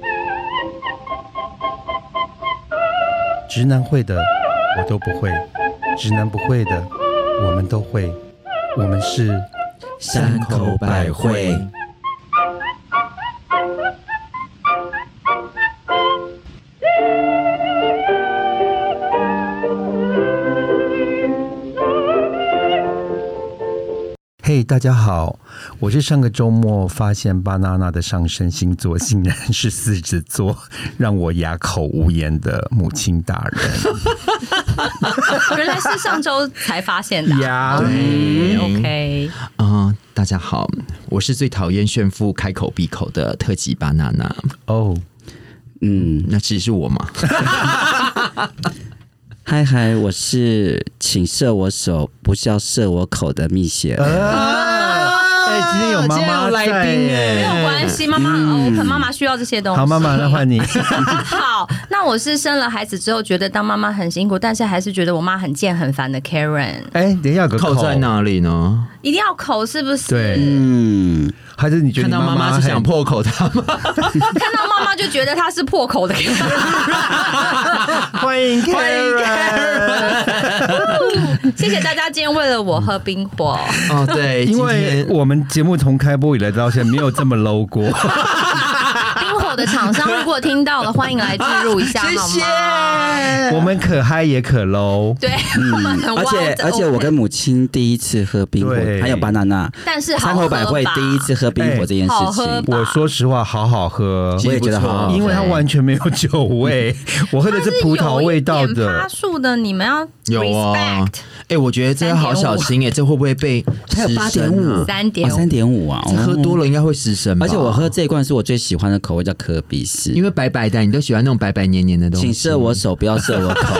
直男会的我都不会，直男不会的我们都会，我们是山口百惠。大家好，我是上个周末发现巴娜娜的上升星座竟然是狮子座，让我哑口无言的母亲大人。原来是上周才发现的、啊。呀对，OK，啊、大家好，我是最讨厌炫富开口闭口的特级巴娜娜。哦，嗯，那其实是我嘛？嗨嗨，我是请射我手，不是要射我口的蜜雪儿。哎、今天有妈妈在耶没有关系，妈妈很 open，妈妈需要这些东西。好，妈妈，那换你。好，那我是生了孩子之后，觉得当妈妈很辛苦，但是还是觉得我妈很贱很烦的 Karen，哎、等一下口在？哪里呢？一定要口是不是？对嗯，还是你觉得看到妈妈是想破口的吗？看到妈妈就觉得她是破口的 Karen。欢迎 Karen，谢谢大家今天为了我喝冰火。哦，对，因为我们节目从开播以来到现在没有这么 low 过。冰火的厂商如果听到了，欢迎来置入一下，谢好吗？谢。我们可嗨也可 low，对，我们很而且而且我跟母亲第一次喝冰火对，还有巴娜娜，但是好山口百惠第一次喝冰火这件事情，吧。我说实话，好好喝，我也觉得好好喝。因为它完全没有酒味，我喝的是葡萄味道的。趴。树的，你们要有啊。respect 哎、我觉得这个好小心哎、这会不会被失声8.5啊？三点哦，三点五啊，这喝多了。了应该会失声吧？而且我喝这一罐是我最喜欢的口味，叫可比斯。因为白白的，你都喜欢那种白白黏黏的东西。请射我手，不要射我口。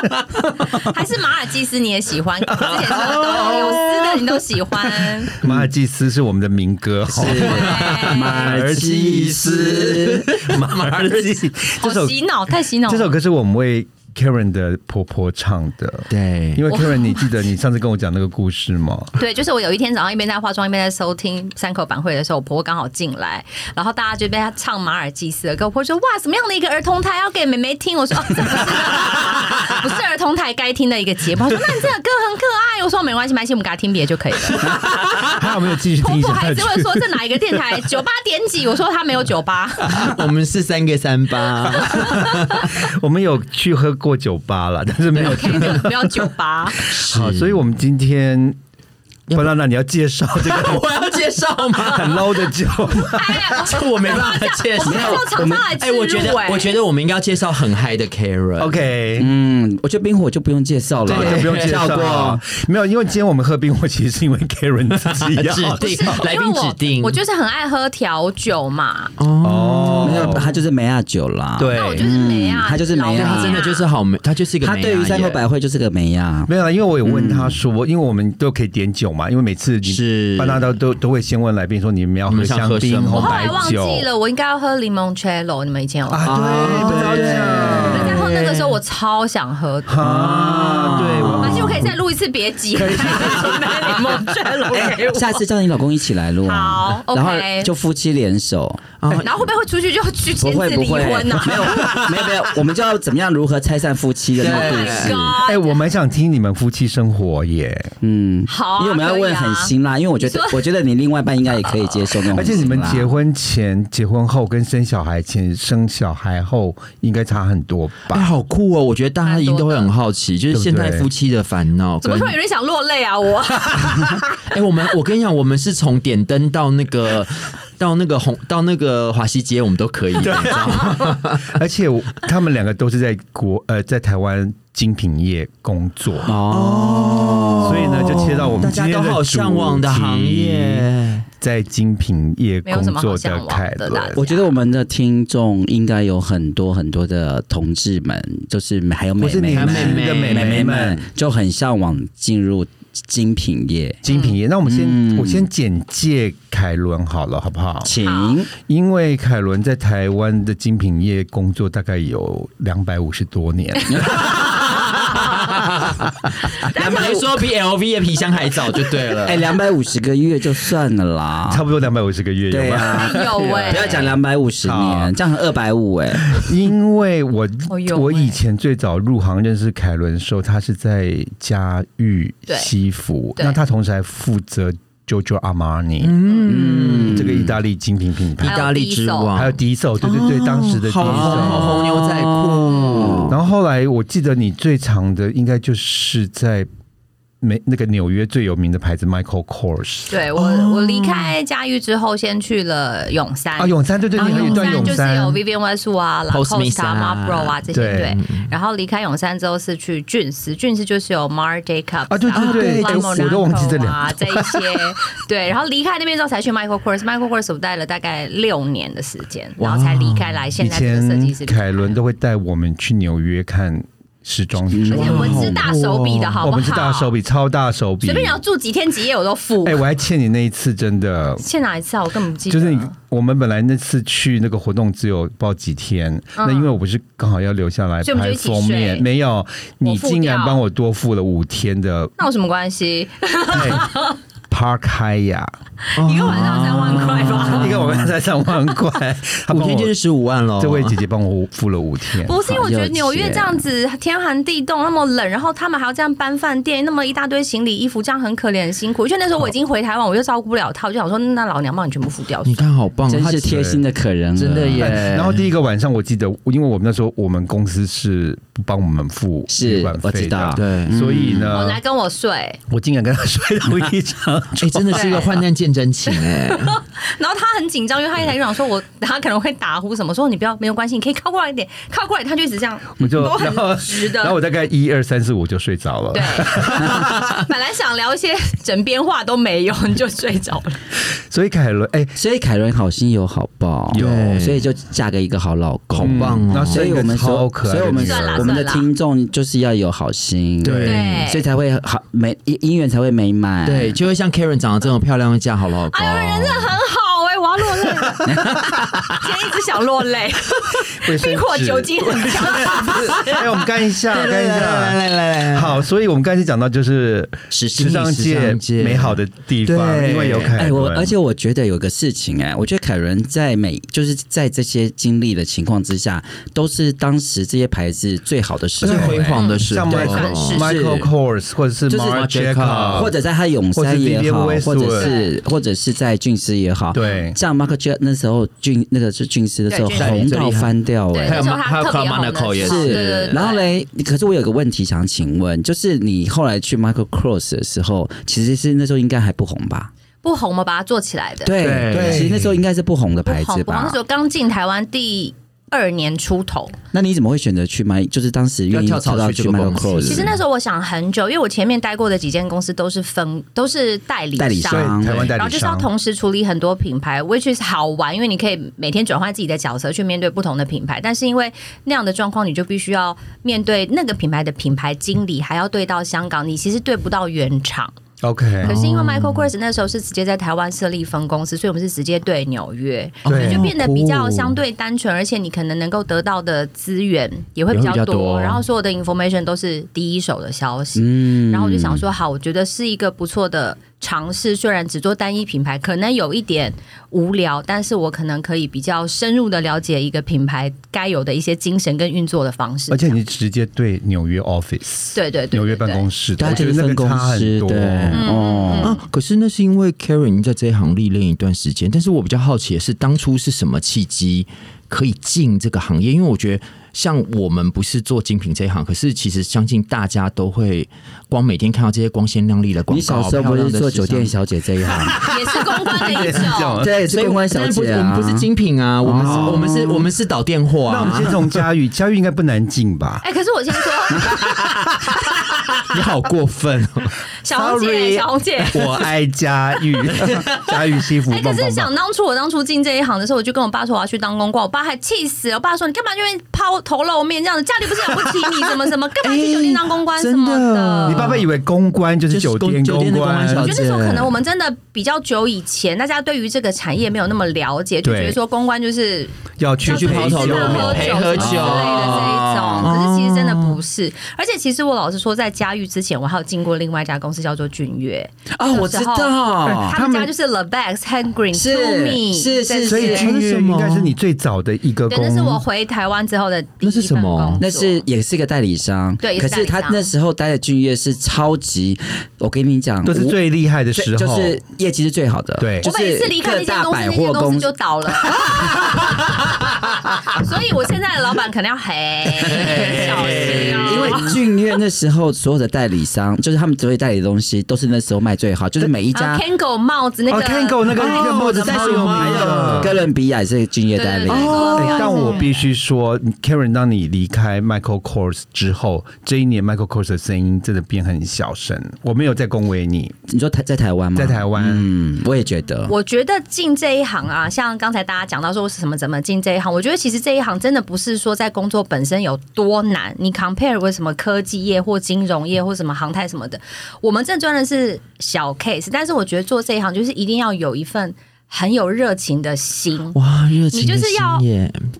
还是马尔济斯你也喜欢？之前说的都有有丝的你都喜欢。马尔济斯是我们的民歌，好是马尔济斯，马尔济斯好这首洗脑，太洗脑了。这首歌是我们为 Karen 的婆婆唱的。对，因为 Karen，你记得你上次跟我讲那个故事吗？对，就是我有一天早上一边在化妆一边在收听三口板会的时候，我婆婆刚好进来，然后大家就被她唱马尔济斯的歌，我婆婆说哇，什么样的一个儿童台要给妹妹听？我说哦，这不是不是儿童台该听的一个节目。她说那你这个歌很可爱，我说没关系，没关系，我们给她听别的就可以了。还有没有继续婆听下去婆还是？会说这哪一个电台九八点几？我说她没有九八。我们是三个三八，我们有去喝过酒吧了，但是没有没有没有酒吧。好，所以我们今天。不娜娜你要介绍这个 我要介绍吗？很 low 的酒这我没办法介绍我。们哎、我觉得，我觉得我们应该要介绍很嗨的 Karen。OK，嗯，我觉得冰火就不用介绍了，就，不用介绍跳过。没有，因为今天我们喝冰火，其实是因为 Karen 自己要 指定来宾指定，我就是很爱喝调酒嘛，哦没有，他就是梅亚酒啦。对。那我就是梅亚，嗯他就是梅亚。对他真的就是好梅，他就是一个他对于三口百惠就是个梅亚。没有啦，因为我有问他说，因为我们都可以点酒嘛，因为每次是。班纳都都都会先问来宾说你们要喝香槟、喝什么？红白我后来忘记了，我应该要喝柠檬 cello。你们以前有喝？啊，对，对对。人讲家喝那个时候，我超想喝的。啊，对，以再录一次，别急。下次叫你老公一起来录啊，好然后 OK 就夫妻联手，啊然后会不会会出去就去不签字离会不会，婚呢？没有没有没有，我们就要怎么样如何拆散夫妻的那个故 Oh 事！哎，我蛮想听你们夫妻生活耶，嗯，好啊因为我们要问很辛辣，因为我觉得我觉得你另外一半应该也可以接受那种而且。你们结婚前、结婚后跟生小孩前、生小孩后应该差很多哎、吧？好酷哦！我觉得大家一定都会很好奇，就是现在夫妻的烦怎么突然有点想落泪啊？我 哎、我们我跟你讲，我们是从点灯到那个到那个红到那个华西街，我们都可以。你知道吗 而且他们两个都是在国呃在台湾精品业工作，哦，所以呢就切到我们大今天的家都好向往的行业。在精品业工作的凯伦。我觉得我们的听众应该有很多很多的同志们，就是还有妹不是你妹们、的美妹妹眉们们，就很向往进入精品业。精品业，那我们先、嗯我先简介凯伦好了，好不好？请因为凯伦在台湾的精品业工作大概有两百五十多年，两百说比 LV 的皮箱还早就对了。哎，两百五十个月就算了啦，差不多两百五十个月有啊，有哎、不要讲两百五十好。年，这样二百五哎，因为我哦有我欸以前最早入行认识凯伦的时候，他是在嘉裕对。西服，对。那他同时还负责 JoJo Armani、嗯，这个意大利精品品牌。意，大利之王，还有迪手，对对对，当时的迪手。红牛仔裤，然后后来我记得你最长的应该就是在美那个纽约最有名的牌子 Michael Kors 对我，我离开嘉裕之后，先去了永山。啊，永山对对，然后你还有一段就是有，Vivienne Westwood 啊、Lacoste 啊 Marlboro 啊这些对。对。然后离开永山之后是去俊斯，俊斯就是有 Mar Jacobs 啊对对对啊我都忘记这两啊这一些。对，然后离开那边之后才去 Michael Kors，Michael Kors 我待了大概六年的时间，然后才离开来现在这个设计师前。凯伦都会带我们去纽约看时装周，而且我们是大手笔的好不好？我们是大手笔，超大手笔，随便你要住几天几夜我都付。哎、我还欠你那一次，真的。欠哪一次啊？我根本不记得。就是你，我们本来那次去那个活动只有不知道几天，那因为我不是刚好要留下来拍封面，睡没有，你竟然掉帮我多付了五天的那有什么关系？哎 Park Haya，一个晚上三万块吧。一个晚上才三万块，五天就是十五万喽。这位姐姐帮我付了五天，不是因为我觉得纽约这样子天寒地冻那么冷，然后他们还要这样搬饭店，那么一大堆行李衣服，这样很可怜很辛苦。因为那时候我已经回台湾，我又照顾不了他，我就想说，那老娘帮你全部付掉。你看好棒，真他是贴心的可人，真的耶。然后第一个晚上我记得，因为我们那时候我们公司是不帮我们付是旅馆费我知道的，对，所以呢，我来跟我睡，我竟然跟他睡同一张哎，真的是 一个患难见真情哎。然后他很紧张，因为他一台就想说我他可能会打呼什么，说你不要没有关系，你可以靠过来一点，靠过来，他就一直这样，我就都然后很直的。然后我大概一二三四五就睡着了。对，本来想聊一些枕边话都没有，你就睡着了。所以凯伦，哎、所以凯伦好心有好报，有。所以就嫁给一个好老公，好棒哦所以我们超所，可爱的所以我们我们的算啦听众就是要有好心，对。对所以才会好美姻姻缘才会美满，对，就会像 Karen 长得这么漂亮，会嫁好老公。哎呦，人真的很好哎、我要落泪了，今天一直想落泪，冰火纸酒精。很强。哎，我们干一下，干一下。来来来，好，所以我们刚才讲到就是时时尚界美好的地方，因为有凯哎，伦，我而且我觉得有个事情哎，我觉得凯伦在每就是在这些经历的情况之下，都是当时这些牌子最好的时候最，辉煌的时候，像对。Michael Kors 或者是 Marc Jacob，或者在他永山也好，或者是或者是在俊斯也好，对。像那时候俊那个是俊师的时候对红到翻掉对，哎、还有还有特别 Karl 红的 Monaco 也是。然后嘞，可是我有个问题想请问，就是你后来去 Michael Cross 的时候，其实是那时候应该还不红吧？不红嘛，把它做起来的。对对其实那时候应该是不红的牌子吧红不红那时？候刚进台湾第二年出头。那你怎么会选择去买？就是当时愿意跳槽到去去这个 Michael 公司 Cross？其实那时候我想很久，因为我前面待过的几间公司都是分都是代理代理商。台湾代然后就是要，同时处理很多品牌，which is 好玩，因为你可以每天转换自己的角色去面对不同的品牌。但是因为那样的状况，你就必须要面对那个品牌的品牌经理，还要对到香港，你其实对不到原厂。OK，可是因为 Michael Kors 那时候是直接在台湾设立分公司，所以我们是直接对纽约，所以就变得比较相对单纯，而且你可能能够得到的资源也会比较也会比较多。然后所有的 information 都是第一手的消息。嗯。然后我就想说，好，我觉得是一个不错的尝试。虽然只做单一品牌，可能有一点无聊，但是我可能可以比较深入的了解一个品牌该有的一些精神跟运作的方式。而且你直接对纽约 office，对对对纽约办公室。室，对，我觉得那个差司很多。对哦。啊，可是那是因为 Karen 在这一行历练一段时间，但是我比较好奇的是，当初是什么契机可以进这个行业？因为我觉得，像我们不是做精品这一行，可是其实相信大家都会光每天看到这些光鲜亮丽的广告，你小时候不是做酒店小姐这一行？也是公关的一种。对，所以是公关小姐啊。我们不是精品啊，我们是、哦我们是我们是导电话、啊。那我们先从佳玉，佳玉应该不难进吧？哎、可是我先说，你好过分哦！小红姐，小红姐。我爱佳玉，佳玉西服哎、可是。想当初我当初进这一行的时候，我就跟我爸说我要去当公关，我爸还气死了。我爸说你干嘛因为抛头露面这样子，家里不是养不起你什么什么，干嘛去酒店当公关什么真的的？你爸爸以为公关就是就是酒店酒店公关我觉得那时候可能我们真的比较久以前，大家对于这个产业没有那么了解，就觉得说公关就是要去去抛头露面喝陪喝酒酒之类的这一种。哦可是其实真的不是，而且其实我老实说，在嘉裕之前，我还有进过另外一家公司叫做俊悦，啊，我知道，他们家就是 The Bags、Hand Green To Me，是是所以对君悦应该是你最早的一个公司，那是我回台湾之后的第一那是什么？份工那是也是一个代理商，对可是他那时候待的君悦是超级，我跟你讲，都是最厉害的时候，就是业绩是最好的，对。我是次离开各那家公司，大百那公司就倒了。所以我现在的老板可能要很小心。哦，因为俊悦那时候所有的代理商，就是他们所有代理的东西，都是那时候卖最好，就是每一家啊 Kango 帽子那哦个 Kango 那个那个帽子在超有名的。哥伦比亚也是俊悦代理但我必须说，Karen，当你离开 Michael Kors 之后，这一年 Michael Kors 的声音真的变很小声。我没有在恭维你，你说台在台湾吗？在台湾嗯，我也觉得。我觉得进这一行啊，像刚才大家讲到说什么怎么进这一行，我觉得其实这一行真的不是说在工作本身有多难。你 compare 为什么科技业或金融业或什么航太什么的，我们这专的是小 case。但是我觉得做这一行就是一定要有一份很有热情的心，哇，热情你就是要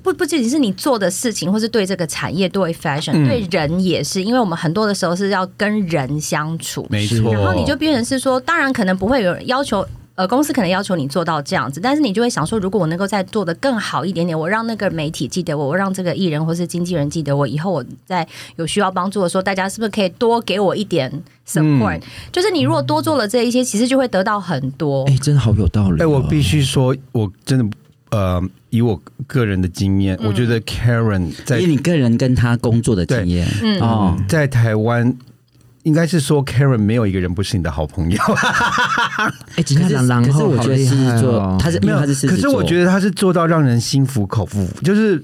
不不仅仅是你做的事情，或是对这个产业、对 fashion、嗯对人也是，因为我们很多的时候是要跟人相处。没错。然后你就变成是说，当然可能不会有人要求。呃，公司可能要求你做到这样子，但是你就会想说，如果我能够再做的更好一点点，我让那个媒体记得我，我让这个艺人或是经纪人记得我，以后我在有需要帮助的时候，大家是不是可以多给我一点 support？、就是你如果多做了这一些，其实就会得到很多。哎，真的好有道理哦。哎、我必须说，我真的呃，以我个人的经验，我觉得 Karen 在以你个人跟他工作的经验，嗯哦，在台湾。应该是说，Karen 没有一个人不是你的好朋友，哎，今可是天狼可是后我觉得狮子座哦，他是因没有。为他是狮子座，可是我觉得他是做到让人心服口服，就是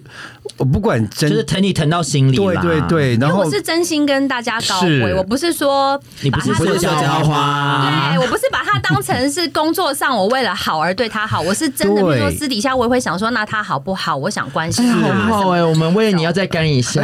我不管真就是疼你疼到心里对对对，然后我是真心跟大家高是回，我不是说你不是把他当说小成浇花，对我不是把他当成是工作上我为了好而对他好，我是真的，比对如说私底下我也会想说，那他好不好？我想关心。好好哎，我们为了你要再干一下，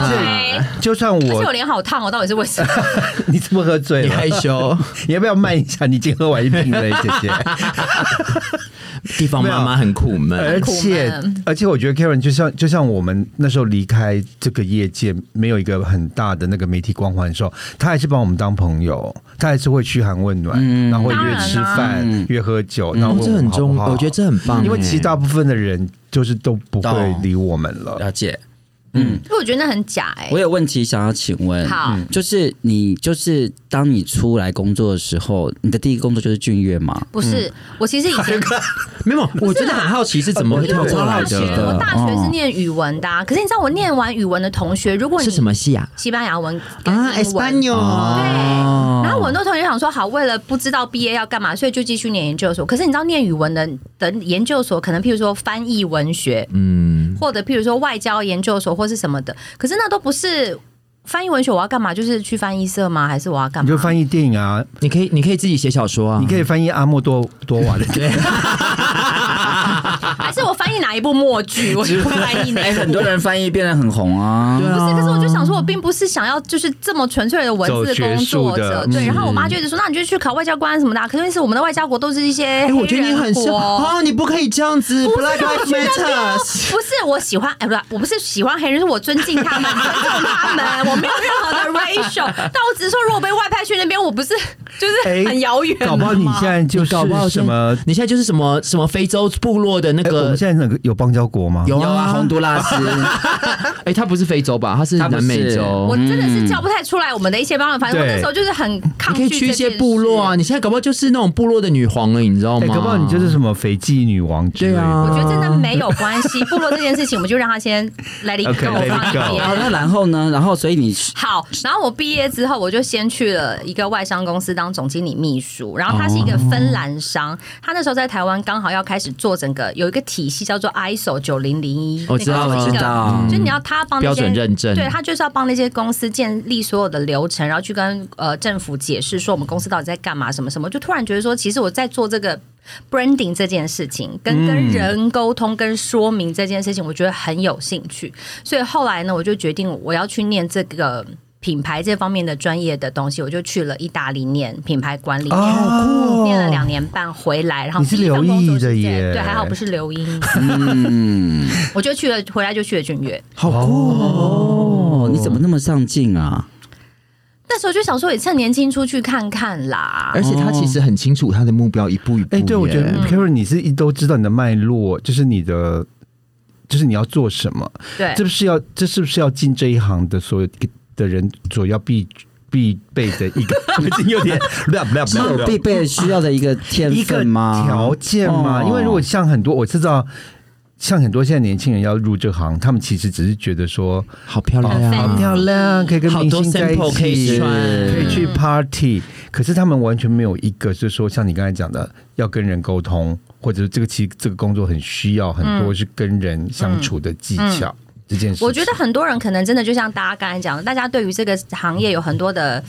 就算而且我我脸好烫哦，到底是为什么？你怎么喝醉？你害羞，你要不要慢一下？你已经喝完一瓶了，姐姐。地方妈妈很苦闷。而且而且，我觉得 Karen 就像就像我们那时候离开这个业界，没有一个很大的那个媒体光环的时候，他还是把我们当朋友，他还是会嘘寒问暖，嗯然后会约吃饭、嗯约喝酒，然后问这很重，我觉得这很棒，因为其实大部分的人就是都不会理我们了。了解。因为我觉得那很假哎、我有问题想要请问，好。嗯就是你就是当你出来工作的时候，你的第一个工作就是俊悦吗？不是，我其实以前 没有，我真的很好奇是怎么会跳因为我过来大学我，大学是念语文的、啊，可是你知道我念完语文的同学，如果你是什么戏啊？西班牙文跟啊英文，Espanol，对，哦然后我很多同学想说，好，为了不知道毕业要干嘛，所以就继续念研究所。可是你知道，念语文的的研究所，可能譬如说翻译文学，嗯，或者譬如说外交研究所，或是什么的。可是那都不是翻译文学，我要干嘛？就是去翻译社吗？还是我要干嘛？你就翻译电影啊，你可以你可以自己写小说啊，你可以翻译阿莫多多瓦的电影。哪一部默剧？我就翻译哪哎，一部。很多人翻译变得很红啊。不是，可是我就想说，我并不是想要就是这么纯粹的文字工作者，对。然后我妈就一直说，那你就去考外交官什么的啊。可是是我们的外交国都是一些哎，我觉得你很像黑人国啊，你不可以这样子不是，Black 我。不是我喜欢，哎，不是，我不是喜欢黑人，是我尊敬他们，尊重他们，我没有任何的 racial，但我只是说，如果被外派去那边，我不是就是哎很遥远，搞不好你现在就你搞不好是什么？你现在就是什么什么非洲部落的那个我个们，现在那个有邦交国吗？有有啊，洪都拉斯，哎，他不是非洲吧？他是南美洲我。真的是叫不太出来我们的一些帮人，反正我对那时候就是很抗你可拒以去一些部落啊！你现在搞不好就是那种部落的女皇了，你知道哎，吗？搞不好你就是什么斐济女王之类的。对啊我觉得真的没有关系，部落这件事情，我们就让他先 let it go 好，那。然后呢？然后所以你好，然后我毕业之后，我就先去了一个外商公司当总经理秘书，然后他是一个芬兰商，他那时候在台湾刚好要开始做整个有一个体系叫做 ISO 九零零一，我知道那个我知道。就你要他帮标准认证。对他就是要帮那些公司建立所有的流程，然后去跟呃政府解释说我们公司到底在干嘛，什么什么，就突然觉得说，其实我在做这个 branding 这件事情，跟跟人沟通、跟说明这件事情，我觉得很有兴趣，所以后来呢，我就决定我要去念这个。品牌这方面的专业的东西，我就去了意大利念品牌管理，哦念了两年半回来，然后你是留意工作是在的耶对，还好不是留英，嗯，我就去了，回来就去了君悦。好酷哦，你怎么那么上进啊？那时候就想说，也趁年轻出去看看啦。而且他其实很清楚他的目标，一步一步哎、耶。对，我觉得 Karen 你是一都知道你的脉络，就是你的，就是你要做什么，对这，不是要，这是不是要进这一行的所有的人所要必必备的一个，我 已经有点不要不要是不要有必备需要的一个天一个分吗？条件吗？哦。因为如果像很多我知道，像很多现在年轻人要入这行，他们其实只是觉得说好漂亮。好漂亮，可以跟明星在一 sample 可以起，可以去 party，可是他们完全没有一个就是说像你刚才讲的，要跟人沟通，或者是这个其实这个工作很需要很多是跟人相处的技巧。这件事，我觉得很多人可能真的就像大家刚才讲的，大家对于这个行业有很多的。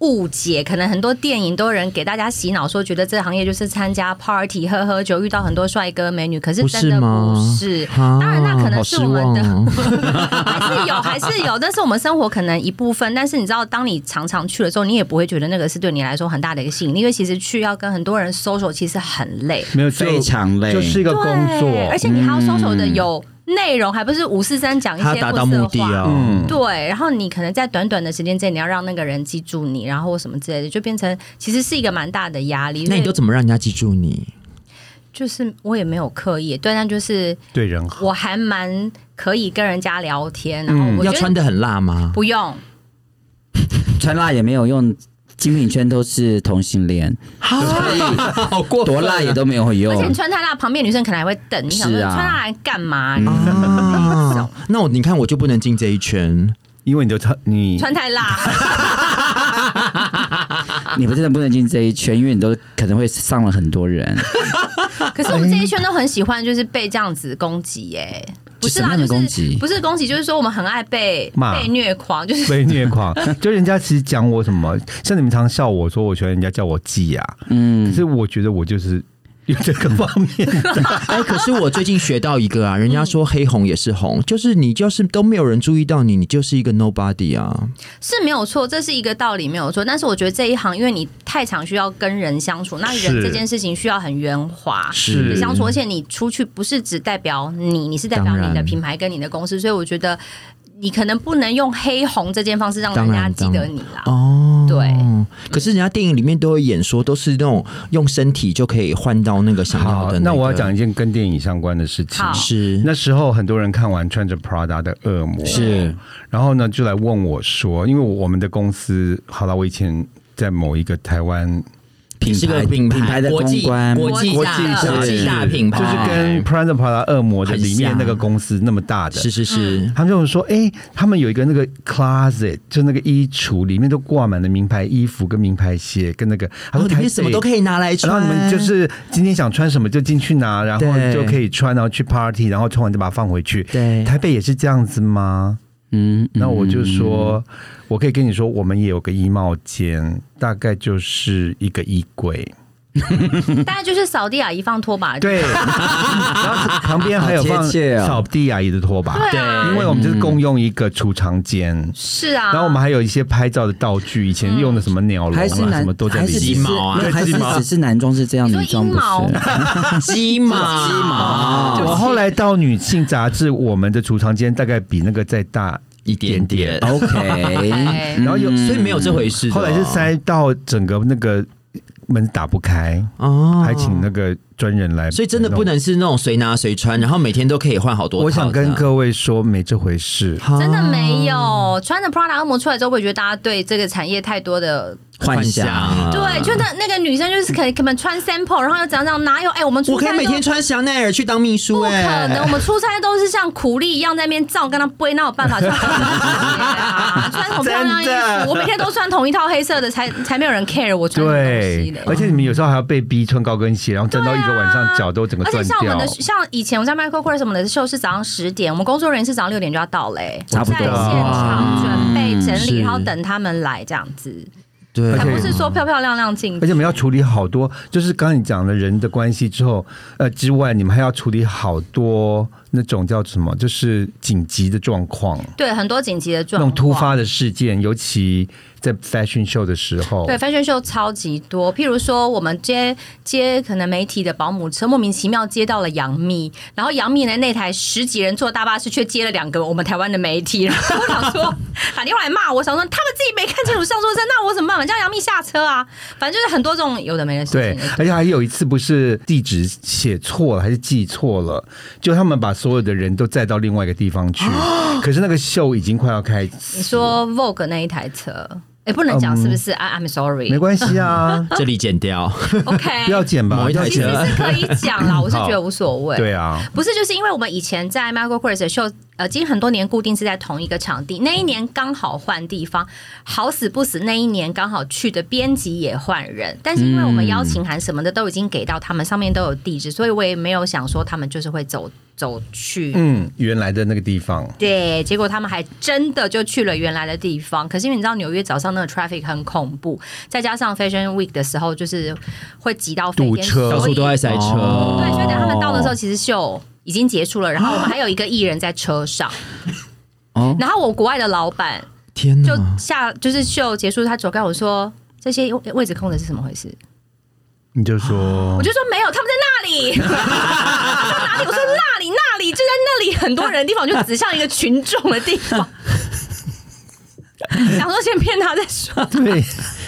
误解，可能很多电影都有人给大家洗脑，说觉得这个行业就是参加 party、喝喝酒，遇到很多帅哥美女。可是真的是不是，啊当然那可能是我们的，还是有，还是有，但是我们生活可能一部分。但是你知道，当你常常去了之后，你也不会觉得那个是对你来说很大的一个吸引力，因为其实去要跟很多人 social，其实很累。没有非常累，就是一个工作，对，而且你还要 social 的有内容，还不是五四三讲一他些达到目的混色话。哦。嗯，对，然后你可能在短短的时间之内，你要让那个人记住你，然后什么之类的，就变成其实是一个蛮大的压力。那你都怎么让人家记住你？就是我也没有刻意，对，但就是对人好。我还蛮可以跟人家聊天，然后嗯要我觉得穿的很辣吗？不用，穿辣也没有用，精品圈都是同性恋，好过多辣也都没有用而且你。穿太辣，旁边女生可能还会等，你想说是啊穿辣来干嘛？啊！那我你看我就不能进这一圈，因为你就穿你穿太辣，你不真的不能进这一圈，因为你都可能会上了很多人。可是我们这一圈都很喜欢，就是被这样子攻击耶。不是啦，什么样的就是攻击。不是攻击，就是说我们很爱被骂。被虐狂，就是。被虐狂，就人家其实讲我什么，像你们常笑我说我喜欢人家叫我季雅，可嗯，是我觉得我就是有这个方面。哎，可是我最近学到一个啊，人家说黑红也是红，就是你就是都没有人注意到你，你就是一个 nobody 啊。是没有错，这是一个道理没有错。但是我觉得这一行，因为你太常需要跟人相处，那人是这件事情需要很圆滑。是相处，而且你出去不是只代表你，你是代表你的品牌跟你的公司，所以我觉得你可能不能用黑红这件方式让人家记得你啦。哦，对。可是人家电影里面都会演说，都是那种用身体就可以换到那个想要的、，那我要讲一件跟电影相关的事情。是那时候很多人看完穿着 Prada 的恶魔，是然后呢就来问我说，因为我们的公司，好了，我以前在某一个台湾品牌是个品品牌的国际公关，国际国大际国际大品牌，就是跟 Prada Prada 恶魔的里面那个公司那么大的，是是是，他们就说：“哎、他们有一个那个 closet，就那个衣橱里面都挂满了名牌衣服跟名牌鞋，跟那个他然后里说台面什么都可以。拿来穿然，后你们就是今天想穿什么就进去拿，然后对就可以穿，然后去 party，然后穿完就把它放回去。对台北也是这样子吗？嗯，那我就说，我可以跟你说，我们也有个衣帽间，大概就是一个衣柜，大概就是扫地阿姨放拖把。对，然后旁边还有放扫地阿姨的拖把，对啊，因为我们就是共用一个储藏间。是啊。然后我们还有一些拍照的道具，以前用的什么鸟笼啊，什么都在里面。鸡毛还是鸡毛。只是男装是这样，女装不是。鸡毛。鸡毛。我后来到女性杂志，我们的储藏间大概比那个再大一点点，OK，对然后有所以没有这回事。后来是塞到整个那个门打不开，哦，还请那个专人来。所以真的不能是那种随拿随穿，然后每天都可以换好多我想跟各位说，没这回事。真的没哦有穿着 Prada 恶魔出来之后，我觉得大家对这个产业太多的幻想啊对，就那那个女生就是可以根本穿 sample，然后又怎样怎样，哪有？哎、我们出差我可以每天穿香奈儿去当秘书不可哎、能，我们出差都是像苦力一样在那边照跟他背，那有办法穿这种鞋啊？穿什么漂亮衣服？我每天都穿同一套黑色的，才才没有人 care 我穿什么东西嘞，。对而且你们有时候还要被逼穿高跟鞋，然后站到一晚上脚都整个断而且像我们掉的，像以前我在 Michael Kors 我们的秀是早上十点，我们工作人员是早上六点就要到嘞、差不多。在现场准备整是理，然后等他们来这样子，对，还不是说漂漂亮亮进而且我们要处理好多，就是刚刚你讲的人的关系之后，呃之外，你们还要处理好多那种叫什么，就是紧急的状况，对很多紧急的那状况，种突发的事件，尤其在 fashion show 的时候，对，fashion show 超级多，譬如说我们接接可能媒体的保姆车，莫名其妙接到了杨幂，然后杨幂的那台十几人坐大巴士却接了两个我们台湾的媒体，然后我想说 打电话来骂我，想说他们自己没看清楚上错车，那我怎么办嘛？叫杨幂下车啊！反正就是很多这种有的没的事对。，而且还有一次不是地址写错了，还是记错了，就他们把所有的人都载到另外一个地方去，可是那个秀已经快要开始，你说 Vogue 那一台车，哎，不能讲是不是、i I'm sorry，没关系啊，这里剪掉，OK，不要剪吧某一，台车。是可以讲啦，我是觉得无所谓。对啊，不是，就是因为我们以前在 Michael Kors 的秀，呃，已经很多年固定是在同一个场地。那一年刚好换地方，好死不死，那一年刚好去的编辑也换人。但是因为我们邀请函什么的都已经给到他们，上面都有地址，所以我也没有想说他们就是会走走去。嗯，原来的那个地方，对，结果他们还真的就去了原来的地方。可是因为你知道纽约早上那个 traffic 很恐怖，再加上 Fashion Week 的时候，就是会挤到堵车到处都在塞车，哦对，所以等他们到的时候，其实秀已经结束了，然后我们 还有一个艺人在车上，哦，然后我国外的老板天就！下就是秀结束，他走开我说。这些位置空的是怎么回事？你就说我就说没有，他们在那里。他说哪里？我说那里，那里就在那里，很多人的地方，就指向一个群众的地方。想说先骗他再说。对。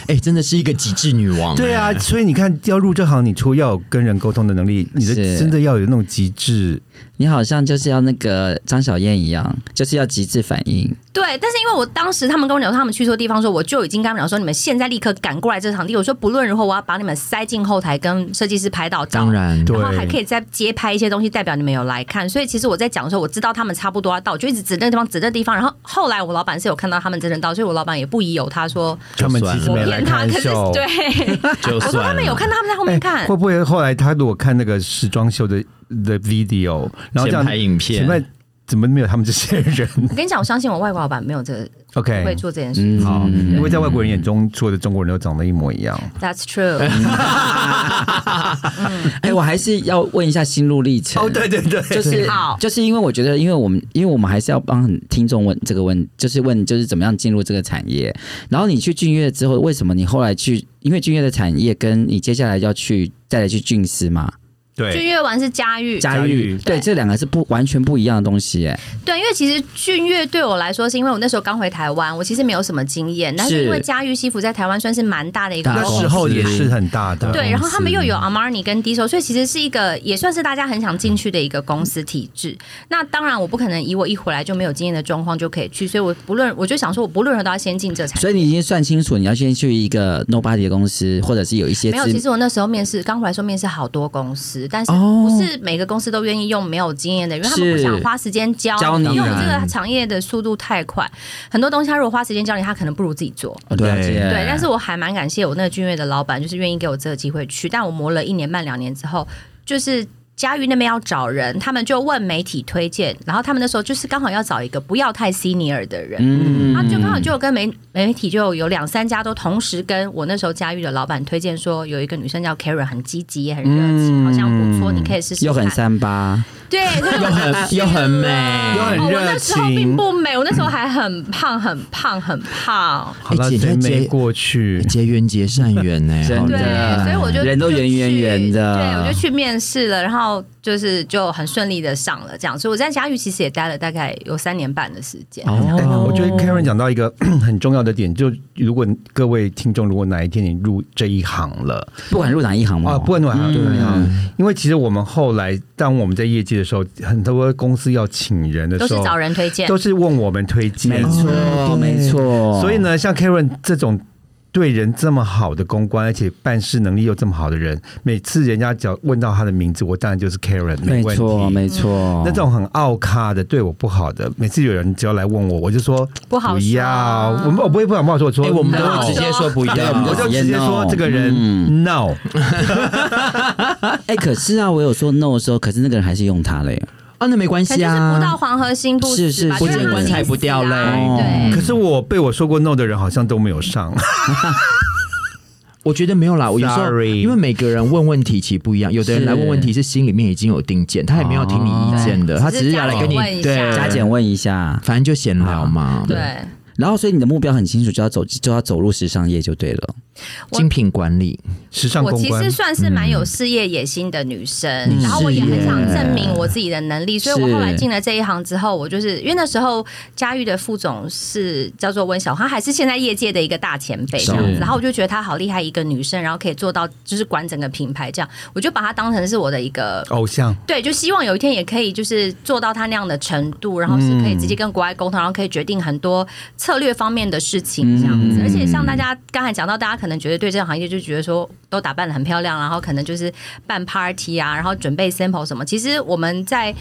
哎，真的是一个极致女王，对啊，哎，所以你看，要入这行，你除了要有跟人沟通的能力，你的真的要有那种极致。你好像就是要那个张小燕一样，就是要极致反应。对，但是因为我当时他们跟我讲说他们去错地方的时候，我就已经跟他们讲说，你们现在立刻赶过来这场地。我说不论如何，我要把你们塞进后台，跟设计师拍到照。当然，对然后还可以再接拍一些东西，代表你们有来看。所以其实我在讲的时候，我知道他们差不多要到，我就一直指那个地方，指那个地方。然后后来我老板是有看到他们真的到，所以我老板也不疑有他说他们其实我没来骗他，可是看秀，对，我说他们有看到他们在后面看，会不会后来他如果看那个时装秀的的 video，然后这样拍影片请问怎么没有他们这些人我跟你讲，我相信我外国老板没有这个？OK，会做这件事。情，好，因为在外国人眼中，所有的中国人都长得一模一样。That's true。哎、我还是要问一下心路历程。哦对对对，就是好就是因为我觉得，因为我们因为我们还是要帮听众问这个问，就是问就是怎么样进入这个产业。然后你去俊乐之后，为什么你后来去？因为俊乐的产业跟你接下来要去再来去俊师嘛，君对悦丸是嘉裕，嘉裕对，对。这两个是不完全不一样的东西，哎，对，因为其实俊悦对我来说，是因为我那时候刚回台湾，我其实没有什么经验，但是是因为嘉裕西服在台湾算是蛮大的一个那公司。时候也是很大的。对，然后他们又有 Armani 跟 Diesel，所以其实是一个也算是大家很想进去的一个公司体制。那当然，我不可能以我一回来就没有经验的状况就可以去，所以我不论我就想说，我不论如何都要先进这产业。所以你已经算清楚，你要先去一个 nobody 的公司，或者是有一些没有，其实我那时候面试刚回来说面试好多公司，但是哦。不是每个公司都愿意用没有经验的，因为他们不想花时间教教你。因为我这啊个行业的速度太快，很多东西他如果花时间教你，他可能不如自己做。对，对，但是我还蛮感谢我那个君悦的老板，就是愿意给我这个机会去。但我磨了一年半两年之后，就是嘉裕那边要找人，他们就问媒体推荐，然后他们那时候就是刚好要找一个不要太 senior 的人。嗯他就刚好就有跟媒媒体就有两三家都同时跟我那时候嘉裕的老板推荐说，有一个女生叫 Karen，很积极也很热情，好像不错，你可以试试看。又很三八，对，又很又很美，又很哦我热那时候并情。不美，我那时候还很胖，很胖，很胖。好了，哎姐谁姐没过去？结缘结善缘呢，真的，所以我就人都圆圆圆的，对，我就去面试了，然后就是就很顺利的上了这样，所以我在嘉裕其实也待了大概有三年半的时间。哎哦我觉得 Karen 讲到一个 很重要的点，就如果各位听众，如果哪一天你入这一行了。不管入哪一行嘛，啊，不管哪行，对哪一行，因为其实我们后来当我们在业界的时候，很多公司要请人的时候，都是找人推荐，都是问我们推荐，没错，没错。所以，呢，像 Karen 这种对人这么好的公关，而且办事能力又这么好的人，每次人家只要问到他的名字，我当然就是 Karen，问没错，题。没错。那种很傲咖的，对我不好的，每次有人只要来问我，我就说不好不要，我们我不会不想不好说，我说哎、我们都会直接说不要我就直接说这个人嗯 no，哎、可是啊，我有说 no 的时候，可是那个人还是用它嘞。啊，那没关系可能就是不到啊。黄河心不死吧，是是不见棺材不掉泪对，可是我被我说过 no 的人好像都没有上，我觉得没有啦，我有时候 Sorry 因为每个人问问题其实不一样，有的人来问问题是心里面已经有定见，他也没有听你意见的，哦。他只是要来跟你对加减问一下，反正就闲聊嘛。对。然后所以你的目标很清楚，就要走就要走入时尚业就对了。精品管理，时尚公关。我其实。算是蛮有事业野心的女生，然后我也很想证明我自己的能力，所以我后来进了这一行之后，我就是因为那时候嘉裕的副总是叫做温小花，还是现在业界的一个大前辈这样子，然后我就觉得她好厉害，一个女生，然后可以做到就是管整个品牌这样，我就把她当成是我的一个偶像，对，就希望有一天也可以就是做到她那样的程度，然后是可以直接跟国外沟通，然后可以决定很多策略方面的事情这样子。嗯而且像大家刚才讲到，大家可能觉得对这个行业就觉得说都打扮的很漂亮，然后可能就是办 party 啊，然后准备 sample 什么。其实我们在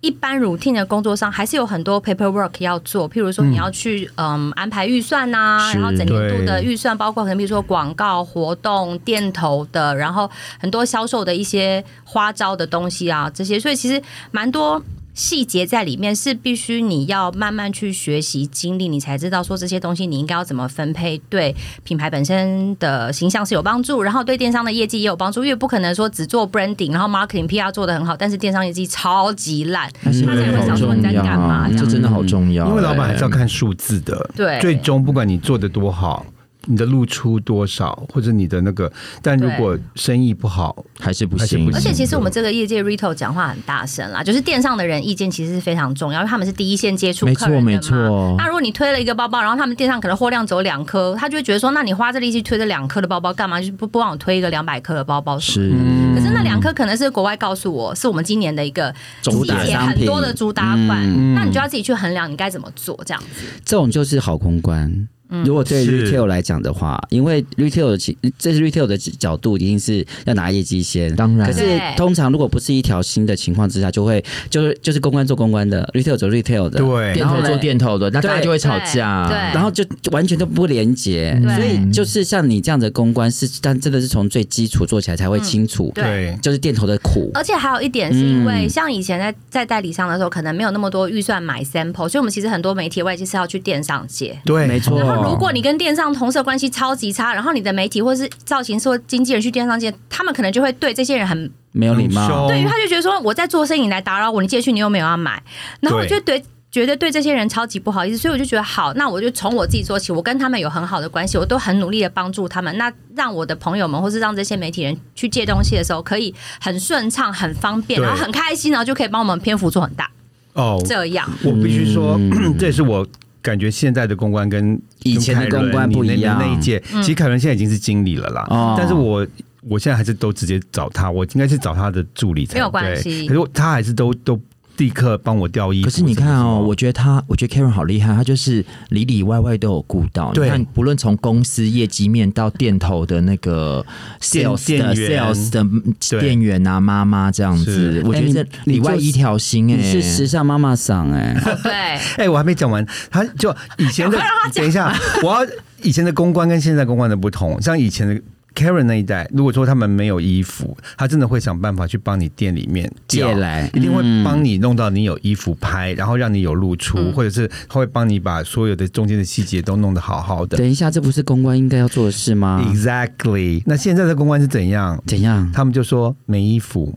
一般 routine 的工作上，还是有很多 paperwork 要做，譬如说你要去嗯安排预算呐、是然后整年度的预算，包括可能比如说广告活动、店头的，然后很多销售的一些花招的东西啊，这些，所以其实蛮多。细节在里面是必须你要慢慢去学习经历，你才知道说这些东西你应该要怎么分配，对品牌本身的形象是有帮助，然后对电商的业绩也有帮助，因为不可能说只做 branding，然后 marketing PR 做的很好，但是电商业绩超级烂，他才会想说你在干嘛这真的好重要，因为老板还是要哎看数字的，对。最终不管你做的多好。你的露出多少，或者你的那个，但如果生意不好，还是不行而且其实我们这个业界 retail 讲话很大声啦，就是店上的人意见其实是非常重要，因为他们是第一线接触没错客人的嘛。没错那如果你推了一个包包，然后他们店上可能货量只有两颗，他就会觉得说，那你花这力气推这两颗的包包干嘛？就是不不让我推一个两百颗的包包是可是那两颗可能是国外告诉我，是我们今年的一个主打商品很多的主打款，嗯那你就要自己去衡量你该怎么做这样子。这种就是好公关。如果对 retail 来讲的话，因为 retail 的其这是 retail 的角度，一定是要拿业绩先。当然。可是通常如果不是一条心的情况之下，就会就是就是公关做公关的，retail 做 retail 的，对。店头做店头的，那大家就会吵架。对。然后就完全都不连接。所以就是像你这样的公关是，但真的是从最基础做起来才会清楚，对。对，就是店头的苦。而且还有一点是因为，嗯。像以前在在代理商的时候，可能没有那么多预算买 sample，所以我们其实很多媒体外界是要去电商借。对，没错。如果你跟电商同事的关系超级差，然后你的媒体或是造型说经纪人去电商借，他们可能就会对这些人很没有礼貌，对于他就觉得说我在做生意，你来打扰我，你借去你又没有要买，然后我就对。觉得对这些人超级不好意思，所以我就觉得好，那我就从我自己做起。我跟他们有很好的关系，我都很努力的帮助他们。那让我的朋友们，或是让这些媒体人去借东西的时候，可以很顺畅、很方便，然后很开心，然后就可以帮我们篇幅做很大。哦，这样，我必须说，嗯 这也是我感觉现在的公关跟以前的公关不一样。那一届，其实凯伦现在已经是经理了啦，哦。但是我。我现在还是都直接找他，我应该是找他的助理才没有关对。系。可是他还是都都立刻帮我调衣服。可是你看哦，我觉得他，我觉得 Karen 好厉害，他就是里里外外都有顾到。对。你看，不论从公司业绩面到店头的那个 sales 的店员。sales 的店员啊、妈妈这样子，我觉得里外一条心哎、你是时尚妈妈桑哎，对，哎、我还没讲完，他就以前的，等一下，我要以前的公关跟现在公关的不同，像以前的。Karen 那一代，如果说他们没有衣服，他真的会想办法去帮你店里面调借来一定会嗯帮你弄到你有衣服拍，然后让你有露出，嗯或者是他会帮你把所有的中间的细节都弄得好好的。等一下，这不是公关应该要做的事吗？Exactly。那现在的公关是怎样？怎样？他们就说没衣服，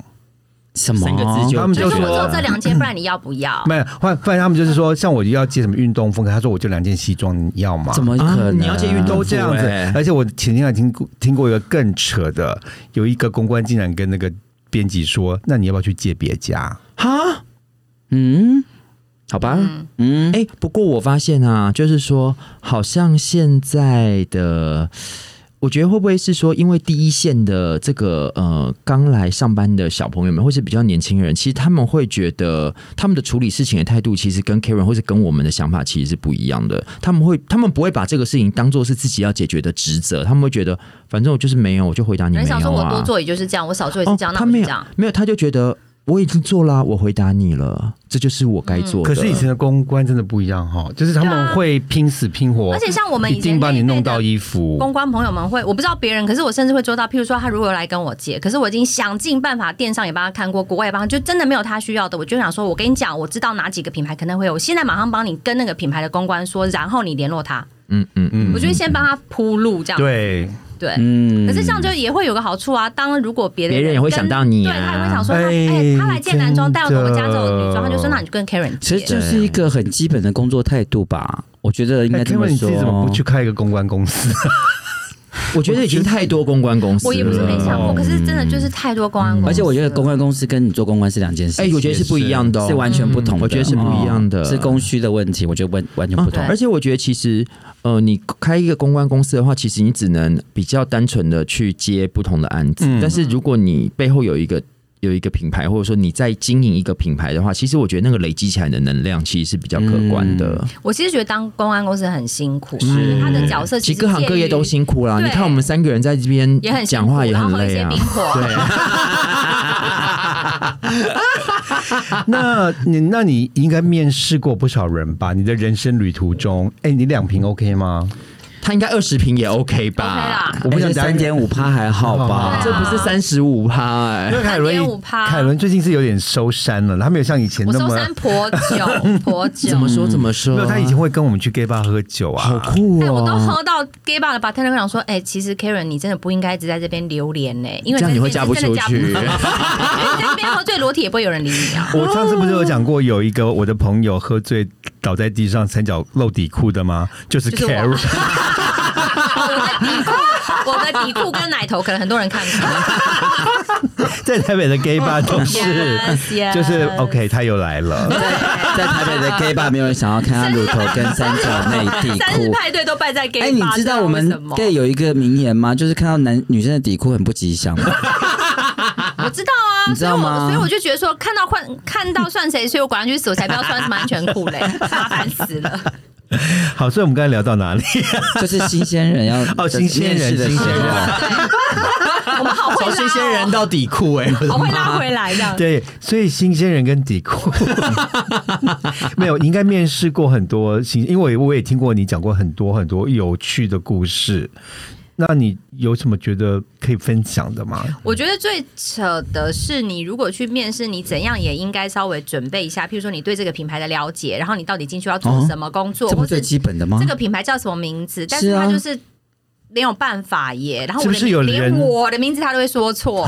什么？三个字就他们就说就是我做这两件，不然你要不要？没有，换不然他们就是说，像我要借什么运动风格，他说我就两件西装，你要吗？怎么可能？啊你要借运动都这样子欸？而且我前天还听过听过一个更扯的，有一个公关竟然跟那个编辑说：“那你要不要去借别家哈。嗯，好吧，嗯，嗯，哎、不过我发现啊，就是说，好像现在的我觉得会不会是说，因为第一线的这个呃刚来上班的小朋友们，或是比较年轻人，其实他们会觉得他们的处理事情的态度，其实跟 Karen 或是跟我们的想法其实是不一样的。他们会，他们不会把这个事情当做是自己要解决的职责，他们会觉得反正我就是没有，我就回答你没有人想说我多啊。做也就是这样，我少做也是这样，那他没有我这样。没有，他就觉得我已经做了，我回答你了，这就是我该做的。可是以前的公关真的不一样哈，就是他们会拼死拼活，而且像我们已经帮你弄到衣服。公关朋友们会，我不知道别人，可是我甚至会做到。譬如说，他如果来跟我借，可是我已经想尽办法，电商也帮他看过，国外也帮他，就真的没有他需要的，我就想说，我跟你讲，我知道哪几个品牌可能会有，我现在马上帮你跟那个品牌的公关说，然后你联络他，嗯嗯嗯，我就会先帮他铺路，这样对，对。嗯可是这样就也会有个好处啊，当如果别人别人也会想到你啊对他也会想说，他哎哎，他来借男装，带真的我们家走女装，他就说，那你就跟 Karen 其实借。就是一个很基本的工作态度吧，我觉得应该哎这么 Kevin，你自说。己怎么不去开一个公关公司？我觉得已经太多公关公司了，我也不是没想过，可是真的就是太多公关公司了，而且我觉得公关公司跟你做公关是两件事哎、情，我觉得是不一样的、哦，是完全不同的，我觉得是不一样的，哦是供需的问题，我觉得完完全不同。啊。而且我觉得其实，呃，你开一个公关公司的话，其实你只能比较单纯的去接不同的案子。嗯。但是如果你背后有一个有一个品牌，或者说你在经营一个品牌的话，其实我觉得那个累积起来的能量其实是比较可观的。我其实觉得当公安公司很辛苦，就是他的角色其实实各行各业都辛苦啦。你看我们三个人在这边也很辛讲话也很累啊 对，那你那你应该面试过不少人吧？你的人生旅途中，哎，你两瓶 OK 吗？他应该二十瓶也 OK 吧 OK 啦我不想讲三点五趴还好吧？这不是三十五趴哎因。为凯伦3.5%凯伦最近是有点收山了，他没有像以前那么我收山婆酒婆酒，怎么说怎么说？没有，他以前会跟我们去 gay bar 喝酒啊，好酷哎，我都哦！喝到 gay bar 的 bartender 跟我讲说，哎，其实 Karen 你真的不应该一直在这边流连呢，因为这样你会嫁不出去因为 你在这边喝醉裸体也不会有人理你啊。我上次不是有讲过，有一个我的朋友喝醉倒在地上，三角露底裤的吗？就是就是我 Carol，我的底裤，我的底裤跟奶头，可能很多人看过。在台北的 gay bar 都是 Yes, yes 就是 OK，他又来了。在台北的 gay bar 没有人想要看他乳头跟三角内底裤。派对都败在 gay bar，哎，你知道我们 gay 有一个名言吗？就是看到男女生的底裤很不吉祥。我知道啊，你知道吗所以我所以我就觉得说，看到换看到算谁，所以我果然去死，我才不要穿什么安全裤嘞，麻烦死了。好，所以我们刚才聊到哪里？就是新鲜人要 哦新鲜人新鲜人，我们好会拉、哦，从新鲜人到底裤哎、好会拉回来这样。对，所以新鲜人跟底裤没有，你应该面试过很多新，因为我我也听过你讲过很多很多有趣的故事。那你有什么觉得可以分享的吗？我觉得最扯的是，你如果去面试，你怎样也应该稍微准备一下，譬如说你对这个品牌的了解，然后你到底进去要做什么工作，这不最基本的吗？这个品牌叫什么名字，但是他就是没有办法耶。然后我的是不是有连我的名字他都会说错，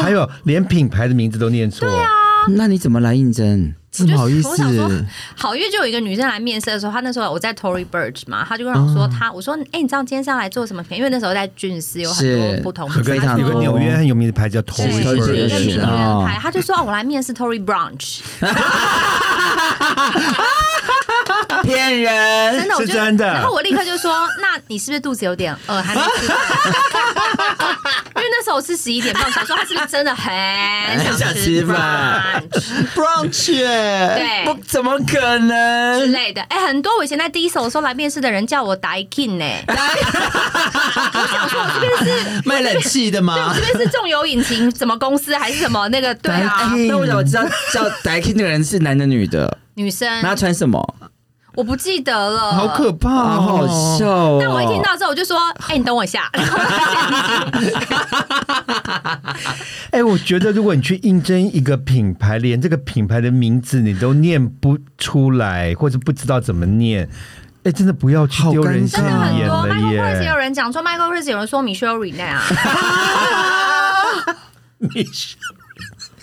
还有连品牌的名字都念错，对啊，那你怎么来应征？这么好意我想说思？好，因为就有一个女生来面试的时候，她那时候我在 Tory Burch 嘛，她就跟我说，她我说，哎、你知道今天是要来做什么品？因为那时候在俊斯有很多不同有个品牌，有个纽约很有名的牌叫对 Tory Burch 个名媛哦牌，她就说、哦我来面试 Tory Brunch，骗人！真的，我就是真的然后我立刻就说，那你是不是肚子有点饿，还没吃 时候我是十一点半，我想说他是不是真的很想想吃吃饭 brunch 对不怎么可能之能？类的？哎、很多我以前在第一手的时候来面试的人叫我 Daikin 呢、我想说我这边是。卖冷气的对，我吗这？边是重油引擎什么公司还是什么那个？对啊，那我想知道叫 Daikin 那个人是男的女的，女生那他穿什么？我不记得了，好可怕好好笑哦！但我一听到之后，我就说：“ 哎、你等我一下。”哎、我觉得如果你去应征一个品牌，连这个品牌的名字你都念不出来，或者不知道怎么念，哎、真的不要去好丢人尴尬现真的很眼多了，Michael Kors 也有！人讲说 Michael Kors 有人说 Michelle Rene 啊，你是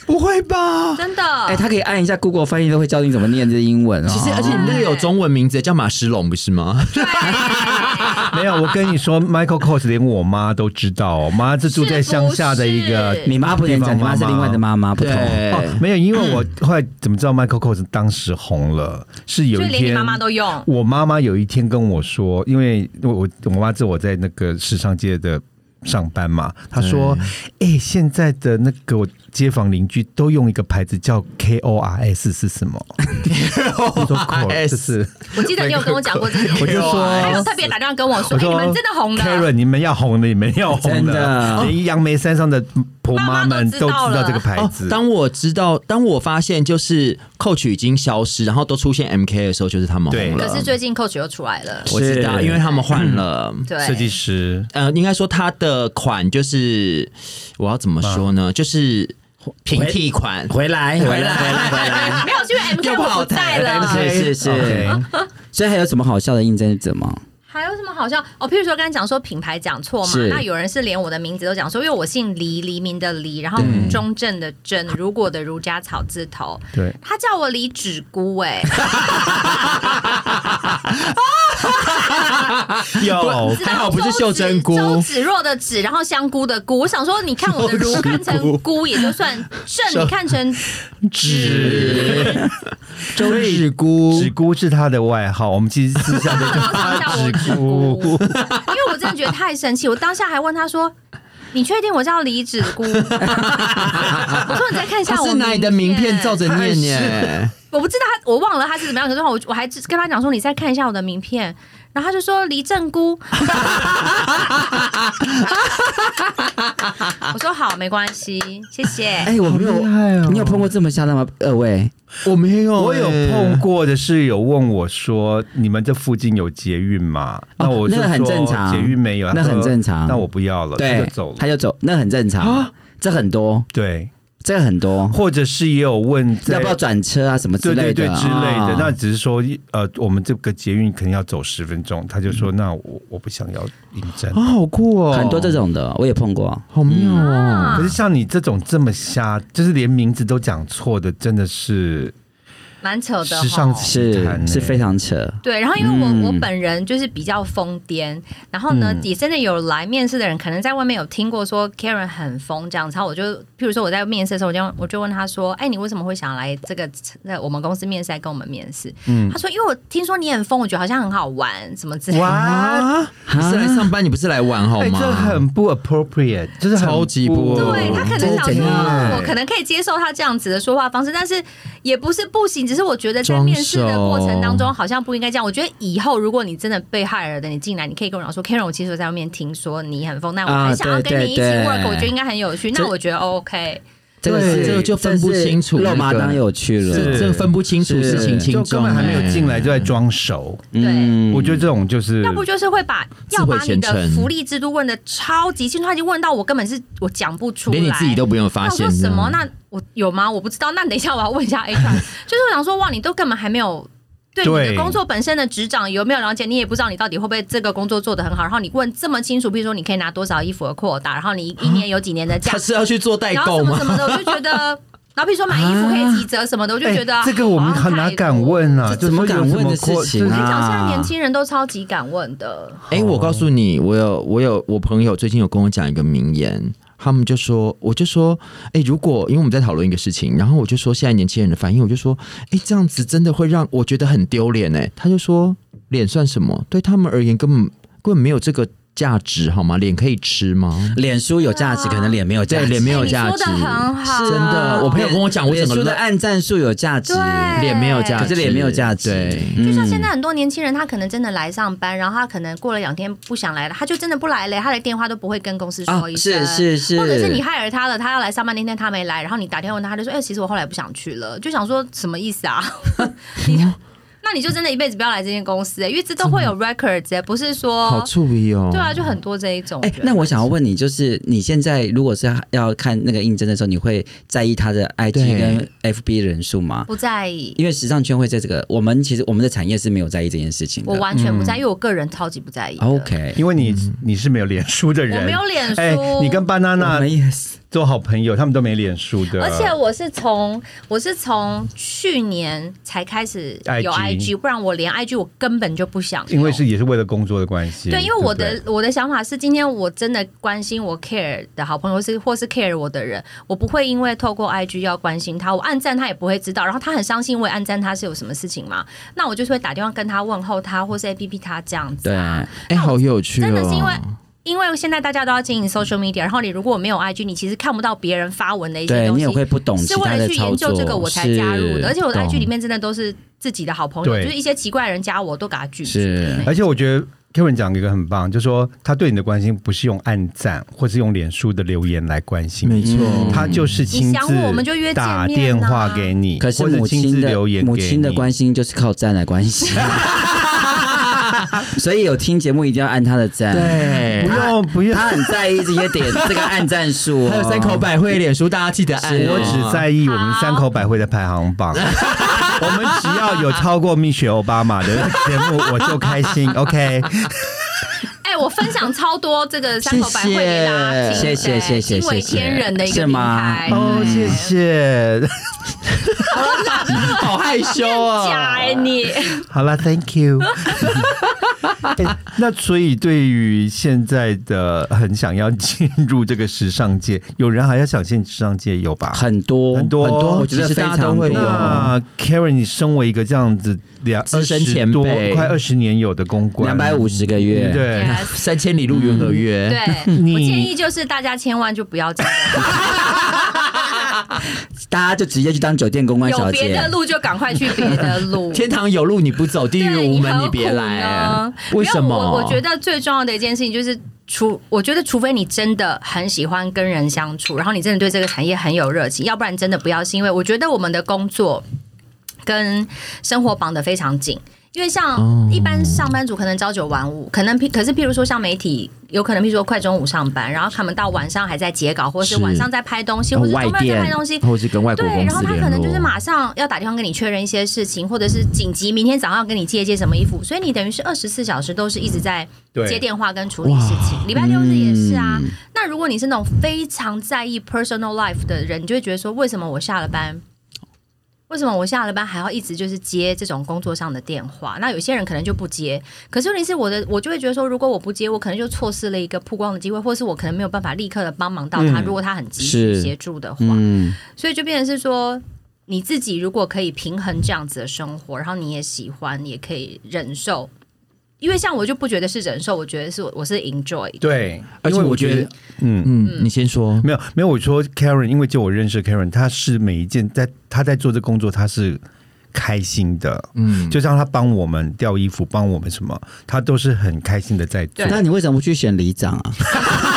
不会吧？真的。哎，他可以按一下 Google 翻译，都会教你怎么念这英文哦。其实，而且你那个有中文名字叫马石龙，不是吗？对，没有，我跟你说，Michael Kors 连我妈都知道哦，妈是住在乡下的一个是是你妈不能讲，你妈是另外的妈妈，不同。对哦，没有，因为我后来怎么知道 Michael Kors 当时红了？是有一天连你妈妈都用。我妈妈有一天跟我说，因为我我我妈是我在那个时尚界的上班嘛，他说：“哎、现在的那个街坊邻居都用一个牌子叫 K O R S 是什么？”我 说 Core，就是我记得你有跟我讲过这个，我就说还有特别打电话跟我说，哎，我说你们真的红了。Karen，你们要红的，你们要红真的连杨梅山上的婆妈们都知妈妈都知道这个牌哦子。，当我知道，当我发现就是 Coach 已经消失，然后都出现 MK 的时候，就是他们红了。可是最近 Coach 又出来了，我知道，因为他们换了。对，设计师呃，应该说他的款就是我要怎么说呢？就是平替款。回来，回来，回来，回来。没有，是因为 MK 我不在了。是是是 所以还有什么好笑的应征者吗？还有什么好笑？哦，譬如说刚才讲说品牌讲错嘛，那有人是连我的名字都讲错，因为我姓黎，黎明的黎，然后中正的正，如果的儒家草字头，对，他叫我李芷姑哎、有知道还好不是秀珍菇周芷若的芷，然后香菇的菇。我想说，你看我的如看成菇也就算，正你看成纸周芷菇，芷菇是他的外号，我们其实私下就叫芷菇，因为我真的觉得太神奇，我当下还问他说。你确定我叫李芷姑？我说你再看一下我他是拿你的名片照着念耶。我不知道他，我忘了他是怎么样。可是我我还跟他讲说，你再看一下我的名片。然后他就说黎正姑，我说好，没关系，谢谢。哎，我没有，你有碰过这么吓的吗？二位，我没有，我有碰。过的是有问我说：“你们这附近有捷运吗？”那我就那个很正常捷运没有，那他说很正常那我不要了，他对就走，了。他就走，那很正常。这很多，对，这个很多，或者是也有问要不要转车啊，什么之对类的对对之类的啊。那只是说呃，我们这个捷运可能要走十分钟，他就嗯说：“那我我不想要应征。啊，好酷哦，很多这种的，我也碰过。好妙哦。啊可是像你这种这么瞎，就是连名字都讲错的，真的是蛮扯的时尚是是非常扯，对，然后因为我、嗯。我本人就是比较疯癫，然后呢，嗯。也真的有来面试的人，可能在外面有听过说 Karen 很疯这样子，然后我就，譬如说我在面试的时候，我就我就问他说，哎，你为什么会想来这个在我们公司面试，来跟我们面试？嗯。他说，因为我听说你很疯，我觉得好像很好玩，什么之类的。哇，啊，你是来上班，你不是来玩好哎，吗？这很不 appropriate，就是超级不对他可能想说，我可能可以接受他这样子的说话方式，但是也不是不行，只是我觉得在面试的过程当中，好像不应该这样。我觉得以后如果你真的被害了的，你进来，你可以跟我讲说，Karen，我其实我在外面听说你很疯，那我啊很想要跟你一起对对 work，我觉得应该很有趣。那我觉得 OK。这个这个就分不清楚肉麻当有趣了，是这个分不清楚事情轻就重，根本还没有哎进来就在装熟。对我觉得这种就是要不就是会把要把你的福利制度问的超级清楚，他已经问到我根本是我讲不出来，连你自己都不用发现说什么？那我有吗？我不知道。那等一下我要问一下 HR，就是我想说，哇，你都根本还没有。对你的工作本身的职掌有没有了解？你也不知道你到底会不会这个工作做得很好。然后你问这么清楚，比如说你可以拿多少衣服的扩大，然后你一年有几年的假他，是要去做代然后购吗什么什？么的，我就觉得，然后比如说买衣服可以几折什么的，我就觉得、哎这个我们好像哪敢？问啊？怎么敢问的事情啊我跟你讲，现在年轻人都超级敢问的。哎、我告诉你，我有我有我朋友最近有跟我讲一个名言，他们就说，我就说，哎、如果因为我们在讨论一个事情，然后我就说现在年轻人的反应，我就说，哎、这样子真的会让我觉得很丢脸哎。他就说，脸算什么？对他们而言根本根本没有这个价值好吗？脸可以吃吗？脸书有价值，可能脸没有价值，对脸没有价值，说的很好，真的。我朋友跟我讲，我脸书的按赞数有价值，脸没有价值，可是脸没有价值就像现在很多年轻人，他可能真的来上班，然后他可能过了两天不想来了，他就真的不来了，他的电话都不会跟公司啊说一声。是是是，或者是你害了他了，他要来上班那天他没来，然后你打电话问他，他就说：“哎、其实我后来不想去了。”就想说什么意思啊？你那你就真的一辈子不要来这间公司、欸，因为这都会有 records，、欸、不是说好注意哦。对啊，就很多这一种。哎、觉得那我想要问你，就是你现在如果是要看那个应征的时候，你会在意他的 IG 跟 FB 人数吗？不在意，因为时尚圈会在这个，我们其实我们的产业是没有在意这件事情的。我完全不在意，因为我个人超级不在意。OK，因为你你是没有脸书的人，我没有脸书，哎，你跟我 banana 们也是做好朋友，他们都没脸书的，而且我是从我是从去年才开始有 IG IG，不然我连 IG 我根本就不想。因为是也是为了工作的关系，对，因为我的对对我的想法是，今天我真的关心我 care 的好朋友是或是 care 我的人，我不会因为透过 IG 要关心他，我暗赞他也不会知道，然后他很伤心，我也暗赞他是有什么事情嘛？那我就是会打电话跟他问候他，或是 APP 他这样子对，啊。哎、好有趣哦！真的是因为因为现在大家都要经营 social media，然后你如果没有 IG，你其实看不到别人发文的一些东西。对你也会不懂其是为了去研究作，这个我才加入的，而且我的懂。IG 里面真的都是自己的好朋友，就是一些奇怪的人加我都给他拒绝。是。而且我觉得 Kevin 讲一个很棒，就是说他对你的关心不是用按赞或是用脸书的留言来关心，没错，嗯他就是亲自我我们就约见打电话给你，可是或者亲母亲的自留言母给你。亲的关心就是靠赞来关心，所以有听节目一定要按他的赞。对不用不用，他很在意这些点，这个按赞数、哦，还有三口百惠脸书，大家记得按哦。我只在意我们三口百惠的排行榜。我们只要有超过蜜雪奥巴马的节目，我就开心。OK，哎、我分享超多这个三口百惠给大家，谢谢谢谢惊为谢谢天人的一个平是吗台。哦，谢谢。好害羞啊。假哎、你，好了，Thank you 哎那所以对于现在的很想要进入这个时尚界，有人还要想进时尚界有吧？很多很多很多，我觉得大家都会非常多。有。那 Karen，你身为一个这样子两资深20多前辈。快二十年有的公关，两百五十个月，对，三千里路云和月，对，我建议就是大家千万就不要这样，大家就直接去当酒店公关有小姐有别的。路就赶快去别的路。天堂有路你不走，地狱无门你别来呢。为什么？我我觉得最重要的一件事情就是。除我觉得，除非你真的很喜欢跟人相处，然后你真的对这个产业很有热情，要不然真的不要。是因为我觉得我们的工作跟生活绑得非常紧。因为像一般上班族可能朝九晚五，可能譬可是譬如说像媒体，有可能譬如说快中午上班，然后他们到晚上还在截稿，或是是晚上在拍东西，或者是周末在拍东西，或是跟外国对，然后他可能就是马上要打电话跟你确认一些事情，或者是紧急明天早上要跟你借一件什么衣服，所以你等于是二十四小时都是一直在接电话跟处理事情。礼拜六日也是啊。嗯那如果你是那种非常在意 personal life 的人，你就会觉得说，为什么我下了班？为什么我下了班还要一直就是接这种工作上的电话？那有些人可能就不接，可是问题是我的，我就会觉得说，如果我不接，我可能就错失了一个曝光的机会，或是我可能没有办法立刻的帮忙到他。嗯如果他很急需协助的话，嗯，所以就变成是说，你自己如果可以平衡这样子的生活，然后你也喜欢，你也可以忍受。因为像我就不觉得是忍受，我觉得是我我是 enjoy。对，而且因为我我觉得，嗯。嗯，你先说。没有没有，我说 Karen，因为就我认识 Karen，她是每一件在她在做这工作，她是开心的，嗯，就像她帮我们吊衣服，帮我们什么，她都是很开心的在做对。那你为什么不去选里长啊？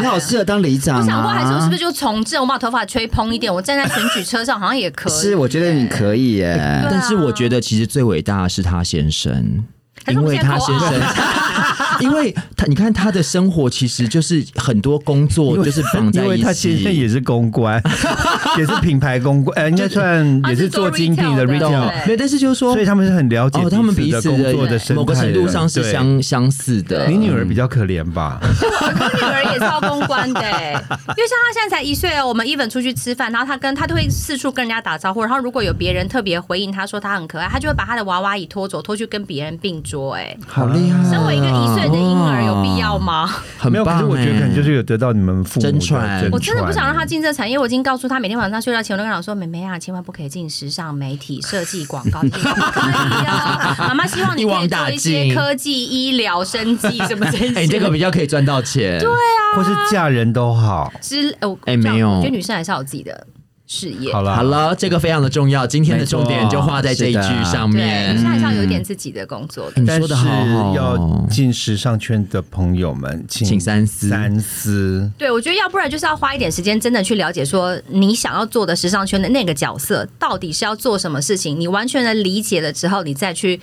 你好适合当里长啊！我想过，还是我是不是就从这？我把头发吹蓬一点，我站在选举车上好像也可以。是，我觉得你可以耶。啊但是我觉得其实最伟大的是他先生。因为他先先生，因为他你看他的生活其实就是很多工作就是绑在一起，因为他先生也是公关，也是品牌公关，呃，应该算也是做精品的他是做 retail，retail 的没有，但是就是说所以他们是很了解哦，他们彼的此工作的生某个程度上是相相似的。你女儿比较可怜吧？我女儿也是要公关的、欸，因为像她现在才一岁哦，我们 even 出去吃饭，然后她跟她都会四处跟人家打招呼，然后如果有别人特别回应她说她很可爱，她就会把她的娃娃椅拖走，拖去跟别人并桌、哎，好厉害啊！身为一个一岁的婴儿，有必要吗？很没有，可是我觉得可能欸就是有得到你们父母的真传我真的不想让他进这产业，我已经告诉他，每天晚上睡觉前我都跟他说，妹妹啊，千万不可以进时尚媒体、设计、广告，可以啊。妈妈希望你可以做一些科技、医疗、生计什么这些。哎，这个比较可以赚到钱。对啊，或是嫁人都好。之哦，哎没有我觉得女生还是要有自己的事业。好了，好了，这个非常的重要。今天的重点就画在这一句上，面女。生还是要有一点自己的工作的。你但是说的好好要哦，进时尚圈的朋友们，请请三思三思。对，我觉得要不然就是要花一点时间，真的去了解说你想要做的时尚圈的那个角色到底是要做什么事情。你完全的理解了之后，你再去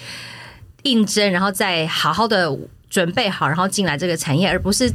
应征，然后再好好的准备好，然后进来这个产业，而不是。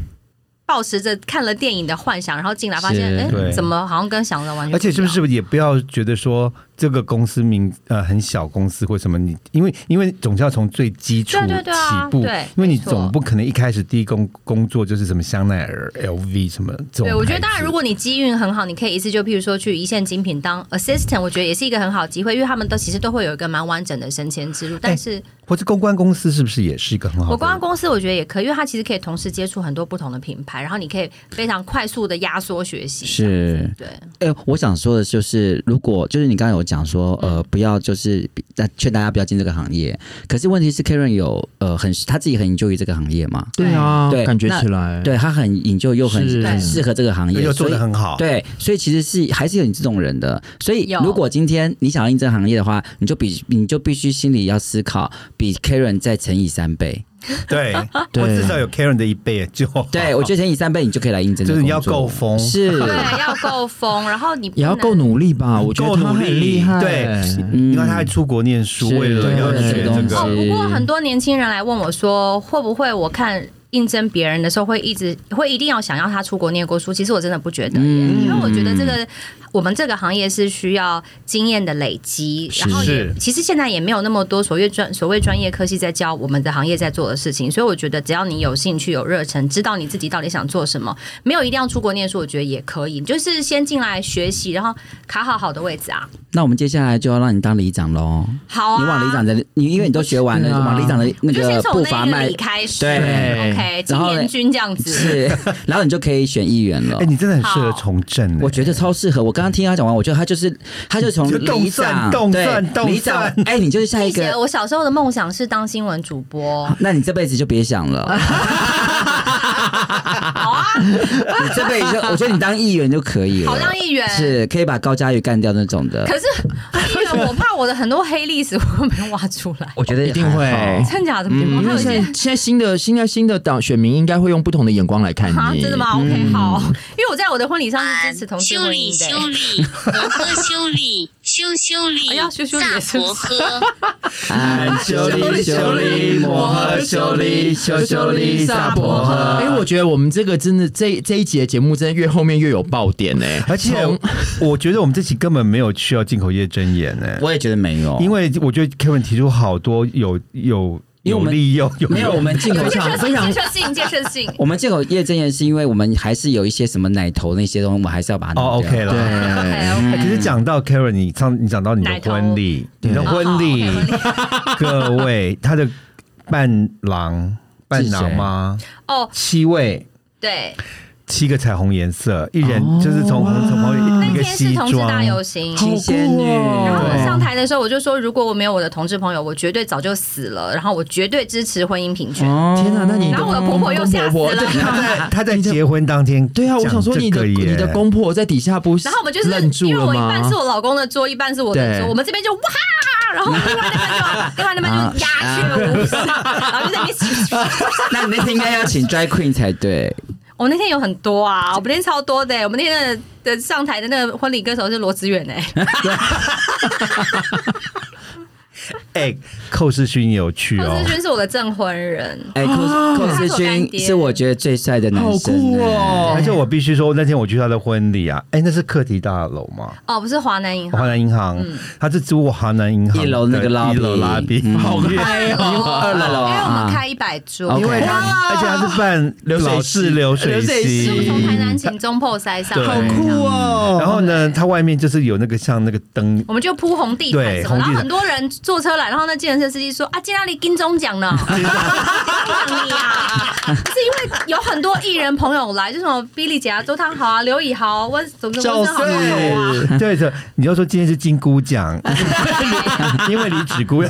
抱持着看了电影的幻想，然后进来发现，是哎，怎么好像跟想的完全而且是不是也不要觉得说这个公司名呃很小公司或什么你，因为因为总是要从最基础对对对啊起步，对因为你总不可能一开始第一工工作就是什么香奈儿、LV 什么。对，我觉得当然，如果你机运很好，你可以一次就譬如说去一线精品当 assistant，我觉得也是一个很好机会，因为他们都其实都会有一个蛮完整的升迁之路。但是或者公关公司是不是也是一个很好的？我公关公司我觉得也可以，因为它其实可以同时接触很多不同的品牌，然后你可以非常快速的压缩学习。是，对，哎、我想说的就是，如果就是你刚刚有讲说，呃，不要就是大劝大家不要进这个行业。可是问题是，Karen 有呃很他自己很研究于这个行业嘛？对啊，对感觉那起来，对他很 enjoy 又很很适合这个行业，又做的很好，对，所以其实是还是有你这种人的。所以如果今天你想要进这个行业的话，你就比你就必须心里要思考，比 Karen 再乘以三倍。对，对。我至少有 Karen 的一倍就好。对，我觉得乘以三倍，你就可以来应征这个就是你要够疯。是。对，要够疯，然后你也要够努力吧？我觉得够努他很力厉害，对嗯。你看他还出国念书，是。为了要对学这对个哦，不过很多年轻人来问我说，会不会我看应征别人的时候会一直会一定要想要他出国念过书？其实我真的不觉得耶，嗯。因为我觉得这个我们这个行业是需要经验的累积，然后其实现在也没有那么多所谓专所谓专业科系在教我们的行业在做的事情，所以我觉得只要你有兴趣、有热忱，知道你自己到底想做什么，没有一定要出国念书，我觉得也可以，就是先进来学习，然后卡好好的位置啊。那我们接下来就要让你当里长喽。好啊，你往里长的，你因为你都学完了，啊就往里长的那个步伐迈里开始。对，OK，青然后呢年军这样子。是，然后你就可以选议员了哎，。你真的很适合从政欸，我觉得超适合。我刚刚听他讲完，我觉得他就是，他就从就动里长，算动对算动里长算，哎，你就是下一个，我小时候的梦想是当新闻主播，那你这辈子就别想了。你这辈子就，我觉得你当议员就可以了。好当议员是可以把高嘉瑜干掉那种的。可是议员，我怕我的很多黑历史会被挖出来，我觉得一定会真假的？因为现在现在新的现在新的党选民应该会用不同的眼光来看啊，你，真的吗？OK，好，因为我在我的婚礼上是支持同性婚修理姻的。修理，修理，修修理，修修理也是萨婆诃。俺修理修理摩诃修理修修理萨婆诃。哎，我觉得我们这个真的这这一集的节目真的越后面越有爆点呢，而且我觉得我们这期根本没有需要进口业真言呢，我也觉得没有，因为我觉得 Kevin 提出好多有有有因为我们利又有没有我们进口建设性，非常建设性，建设性。我们进口 业真言是因为我们还是有一些什么奶头那些东西，我们还是要把它哦弄 OK 了。对。哎 OK，OK，可是讲到 Karen，你上你讲到你的婚礼，你的婚礼 各位他的伴郎伴郎吗？哦，七位。对，七个彩虹颜色，一人哦就是从红从红那一个天是同志大装，游行。七仙女，然后我上台的时候，我就说，如果我没有我的同志朋友，我绝对早就死了。然后我绝对支持婚姻平权。哦天哪，那你然后我的婆婆又吓死了公婆对他在他在结婚当天，对啊，我想说你的你的公婆在底下不是然后我们就是因为我一半是？我老公的桌，一半是我的桌，我们这边就哇，然后另外那边就另外那边就鸦雀无声，然后就在那边。那你那天应该要请 drag queen 才对。我那天有很多啊，我们那天超多的，我们那天的的上台的那个婚礼歌手是罗志远哎，哎，寇世勋也有去哦。寇世，勋是我的证婚人。哎，寇寇世勋是我觉得最帅的男好生酷哎。哦而且我必须说，那天我去他的婚礼啊，哎，那是课题大楼吗？哦，不是华南银行。华，南银行，嗯。他是租华南银行一楼那个的 lobby 一楼拉比，嗯。好嗨哦。二楼。因为我们啊，开一百桌。因为他而且他是办流水老式流水席从台南请中破塞上对，好酷哦！然后呢，它外面就是有那个像那个灯，我们就铺红地毯然后很多人坐车来，然后那计程车司机说啊，今天你金钟奖呢，金钟奖你呀，是因为有很多艺人朋友来，就什么比利姐啊、周汤豪啊、刘以豪、温总之温生豪都有啊。对对对，你要说今天是金菇奖，因为李芷姑要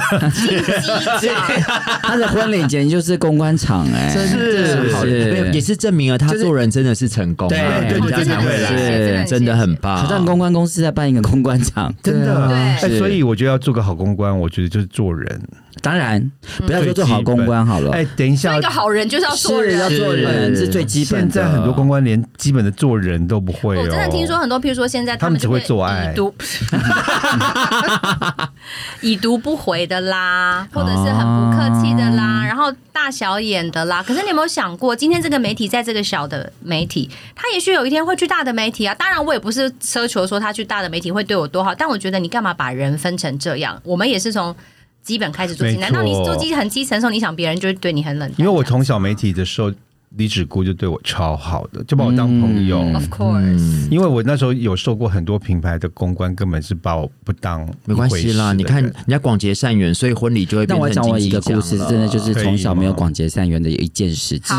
他的婚礼简直就是公关场哎，真的好是。没有也是证明了他做人真的是成功啊，对人家才会来，是真的很棒。好像公关公司在办一个公关场，真的，所以我觉得要做个好公关，我觉得就是做人。当然不要说做好公关好了，哎，等一下做一，个好人就是要做人要。做人是最基本的。现在很多公关连基本的做人都不会哦。我真的听说很多，譬如说现在他们只会做爱已读 已读不回的啦，或者是很不客气的啦，然后大小眼的啦。可是你有没有想过，今天这个媒体在这个小的媒体，他也许有一天会去大的媒体啊。当然，我也不是奢求说他去大的媒体会对我多好，但我觉得你干嘛把人分成这样？我们也是从基本开始做基。难道你做基很基层的时候，你想别人就会对你很冷淡？因为我从小媒体的时候，李芷姑就对我超好的，就把我当朋友。Of course，因为我那时候有受过很多品牌的公关，根本是把我不当没关系啦，你看人家广结善缘，所以婚礼就会变成但我讲我一个故事真的就是从小没有广结善缘的一件事情。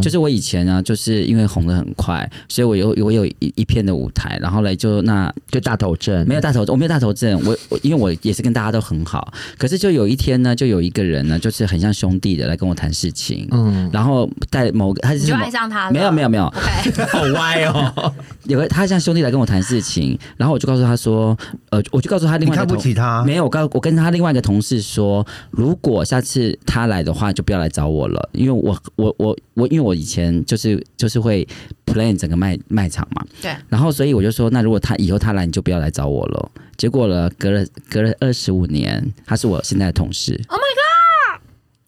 就是我以前呢，就是因为红的很快，所以我有我有一一片的舞台，然后来就那就大头阵没有大头，我没有大头阵，我我因为我也是跟大家都很好，可是就有一天呢，就有一个人呢，就是很像兄弟的来跟我谈事情，嗯，然后在某个他你就爱上他了？没有没有没有，，OK，好歪哦，有个他像兄弟来跟我谈事情，然后我就告诉他说，呃，我就告诉他另外一个同起他？没有，我告我跟他另外一个同事说，如果下次他来的话，就不要来找我了，因为我我我我，因为我以前就是就是会 plan 整个卖卖场嘛，对，然后所以我就说，那如果他以后他来，你就不要来找我了。结果了，隔了隔了二十五年，他是我现在的同事。嗯，地球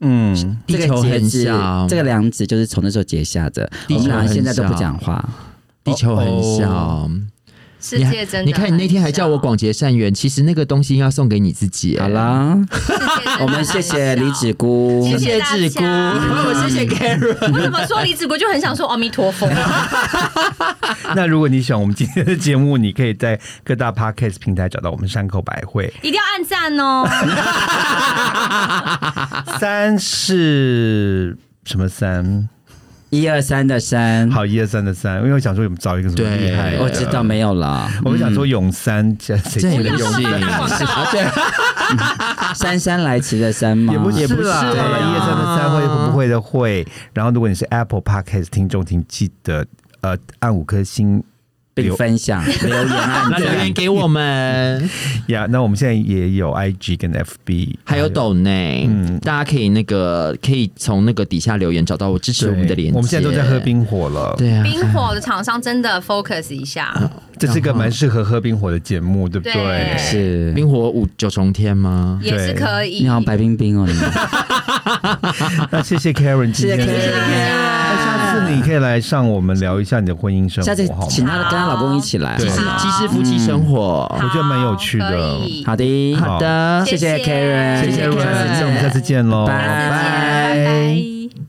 很这个结子小，这个梁子就是从那时候结下的。我们俩现在都不讲话。地球很小。哦世界真的，你看，你那天还叫我，广结善缘，其实那个东西要送给你自己。好，啦，我我们谢谢李子姑，谢谢子姑，大家谢谢 Karen。我怎么说李子姑就很想说阿弥陀佛？那如果你喜欢我们今天的节目，你可以在各大 podcast 平台找到我们山口百惠。一定要按赞哦！三是什么三？一二三的三。好，一二三的三，因为我想说我们找一个什么对厉害的，我知道没有啦。我们想说永三，这谁记得永点用三？心，姗姗来迟的姗吗？也不是也不是啦，好了，啊一二三的三会会不会的会。然后，如果你是 Apple Podcast 听众，请记得呃按五颗星并分享 留言啊那留言。给我们，呀。那我们现在也有 IG 跟 FB，还有抖内，嗯大家可以那个可以从那个底下留言找到我支持我们的连接。我们现在都在喝，冰火了，对啊，冰火的厂商真的 focus 一下，这是一个蛮适合喝冰火的节目，对不对？对是，冰火五九重天吗？也是可以。你好白冰冰哦，你们 那谢谢 Karen，今天谢谢 Karen 那下次你可以来上我们聊一下你的婚姻生下次活，好请吗？她跟她老公一起来。对是好鸡翅夫妻生活。我觉得蛮有趣的好的，好的谢谢 Karen，谢谢 Karen，那我们下次见喽，拜拜。